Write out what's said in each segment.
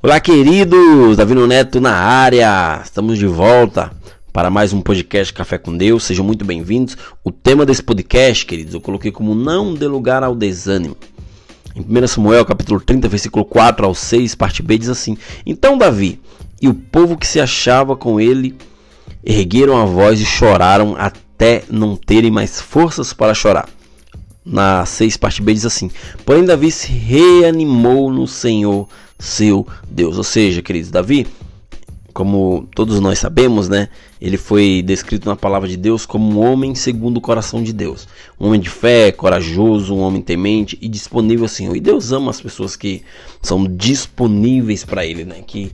Olá, queridos! Davi Neto na área. Estamos de volta para mais um podcast Café com Deus. Sejam muito bem-vindos. O tema desse podcast, queridos, eu coloquei como não dê lugar ao desânimo. Em 1 Samuel, capítulo 30, versículo 4 ao 6, parte B, diz assim: Então Davi e o povo que se achava com ele ergueram a voz e choraram até não terem mais forças para chorar. Na 6, parte B, diz assim: Porém, Davi se reanimou no Senhor seu Deus. Ou seja, queridos, Davi, como todos nós sabemos, né? Ele foi descrito na palavra de Deus como um homem segundo o coração de Deus. Um homem de fé, corajoso, um homem temente e disponível ao Senhor. E Deus ama as pessoas que são disponíveis para Ele, né? Que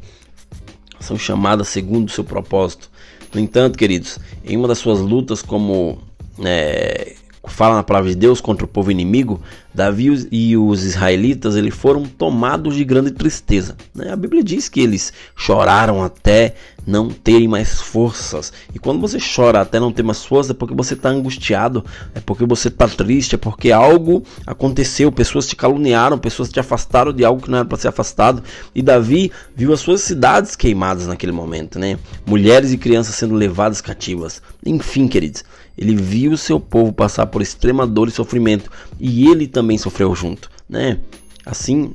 são chamadas segundo o seu propósito. No entanto, queridos, em uma das suas lutas como é, fala na palavra de Deus contra o povo inimigo, Davi e os israelitas eles foram tomados de grande tristeza. Né? A Bíblia diz que eles choraram até não terem mais forças. E quando você chora até não ter mais forças, é porque você está angustiado, é porque você está triste, é porque algo aconteceu, pessoas te caluniaram, pessoas te afastaram de algo que não era para ser afastado. E Davi viu as suas cidades queimadas naquele momento, né? Mulheres e crianças sendo levadas cativas. Enfim, queridos, ele viu o seu povo passar por extrema dor e sofrimento e ele também sofreu junto, né? Assim,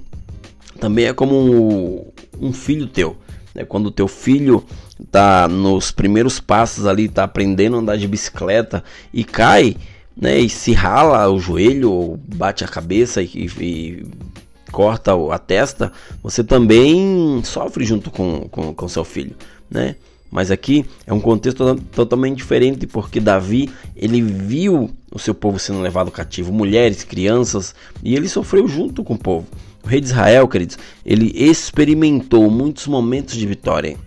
também é como um, filho teu. Né? Quando o teu filho tá nos primeiros passos ali, tá aprendendo a andar de bicicleta e cai, né? E se rala o joelho, bate a cabeça e, e corta a testa, você também sofre junto com, com, com seu filho, né? Mas aqui é um contexto totalmente diferente, porque Davi ele viu o seu povo sendo levado cativo, mulheres, crianças, e ele sofreu junto com o povo. O rei de Israel, queridos, ele experimentou muitos momentos de vitória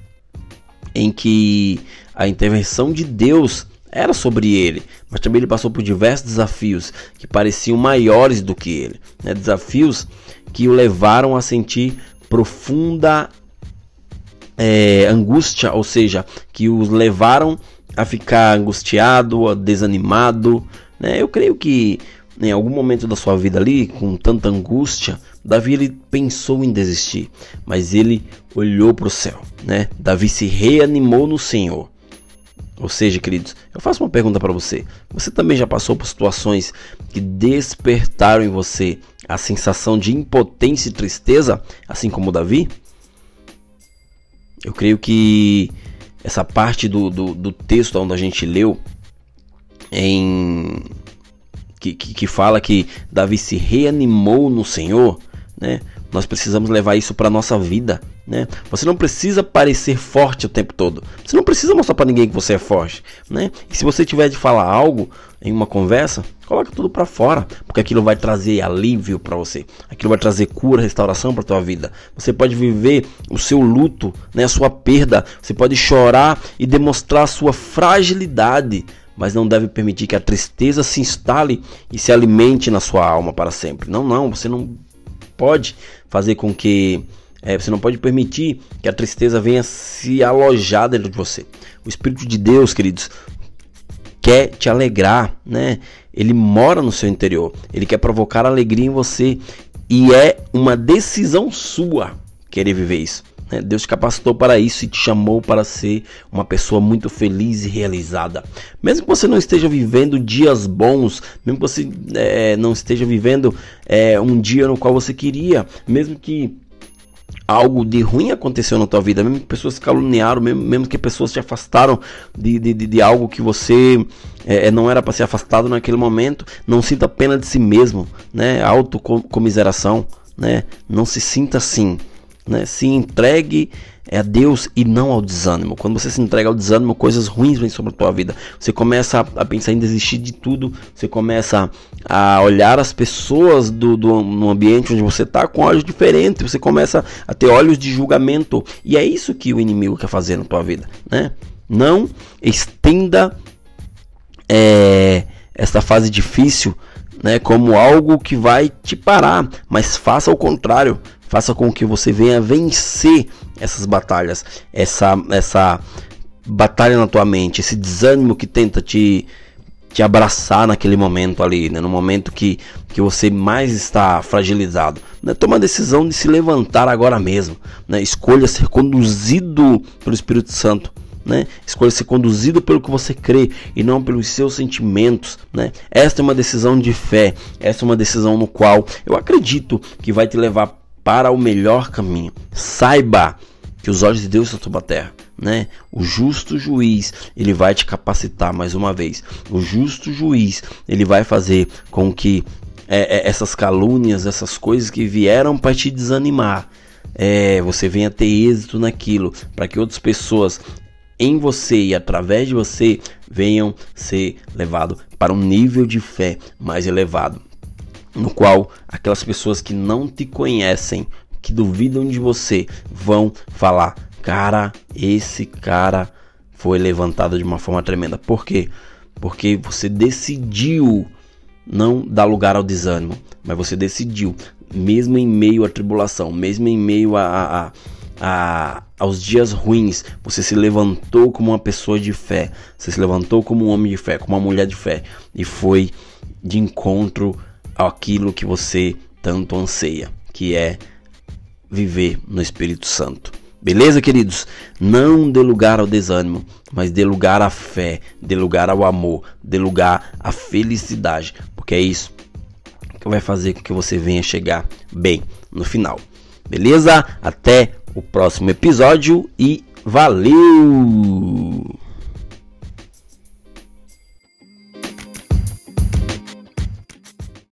em que a intervenção de Deus era sobre ele, mas também ele passou por diversos desafios que pareciam maiores do que ele, né? desafios que o levaram a sentir profunda é, angústia, ou seja, que os levaram a ficar angustiado, desanimado. Né? Eu creio que em algum momento da sua vida ali, com tanta angústia, Davi ele pensou em desistir, mas ele olhou para o céu, né? Davi se reanimou no Senhor. Ou seja, queridos, eu faço uma pergunta para você. Você também já passou por situações que despertaram em você a sensação de impotência e tristeza, assim como Davi? Eu creio que essa parte do, do, do texto onde a gente leu em que, que, que, fala que Davi se reanimou no Senhor, né? Nós precisamos levar isso para nossa vida, né? Você não precisa parecer forte o tempo todo. Você não precisa mostrar para ninguém que você é forte, né? E se você tiver de falar algo em uma conversa, coloca tudo para fora, porque aquilo vai trazer alívio para você. Aquilo vai trazer cura, restauração para tua vida. Você pode viver o seu luto, né, a sua perda. Você pode chorar e demonstrar a sua fragilidade, mas não deve permitir que a tristeza se instale e se alimente na sua alma para sempre. Não, não, você não pode fazer com que é, você não pode permitir que a tristeza venha se alojar dentro de você. O Espírito de Deus, queridos, quer te alegrar, né? Ele mora no seu interior. Ele quer provocar alegria em você e é uma decisão sua querer viver isso. Né? Deus te capacitou para isso e te chamou para ser uma pessoa muito feliz e realizada. Mesmo que você não esteja vivendo dias bons, mesmo que você é, não esteja vivendo é, um dia no qual você queria, mesmo que algo de ruim aconteceu na tua vida, mesmo que pessoas caluniaram, mesmo, mesmo que pessoas te afastaram de, de, de algo que você é, não era para ser afastado naquele momento, não sinta pena de si mesmo, né? Autocomiseração, né? Não se sinta assim né? Se entregue a Deus e não ao desânimo. Quando você se entrega ao desânimo, coisas ruins vêm sobre a tua vida. Você começa a, pensar em desistir de tudo. Você começa a olhar as pessoas do, do no ambiente onde você está com olhos diferentes. Você começa a ter olhos de julgamento. E é isso que o inimigo quer fazer na tua vida, né? Não estenda é, fase difícil né, como algo que vai te parar, mas faça o contrário. Faça com que você venha vencer essas batalhas, essa essa batalha na tua mente, esse desânimo que tenta te te abraçar naquele momento ali, né? no momento que, que você mais está fragilizado. Né? Toma a decisão de se levantar agora mesmo. Né? Escolha ser conduzido pelo Espírito Santo. Né? Escolha ser conduzido pelo que você crê e não pelos seus sentimentos, né? Esta é uma decisão de fé, esta é uma decisão no qual eu acredito que vai te levar para o melhor caminho. Saiba que os olhos de Deus estão sobre a terra, né? O justo juiz, ele vai te capacitar mais uma vez. O justo juiz, ele vai fazer com que é, é, essas calúnias, essas coisas que vieram para te desanimar, é, você venha ter êxito naquilo, para que outras pessoas em você e através de você venham ser levados para um nível de fé mais elevado, no qual aquelas pessoas que não te conhecem, que duvidam de você, vão falar: "Cara, esse cara foi levantado de uma forma tremenda". Por quê? Porque você decidiu não dar lugar ao desânimo, mas você decidiu, mesmo em meio à tribulação, mesmo em meio a, a a, aos dias ruins, você se levantou como uma pessoa de fé, você se levantou como um homem de fé, como uma mulher de fé e foi de encontro àquilo que você tanto anseia, que é viver no Espírito Santo. Beleza, queridos? Não dê lugar ao desânimo, mas dê lugar à fé, dê lugar ao amor, dê lugar à felicidade, porque é isso que vai fazer com que você venha chegar bem no final. Beleza? Até o próximo episódio e valeu!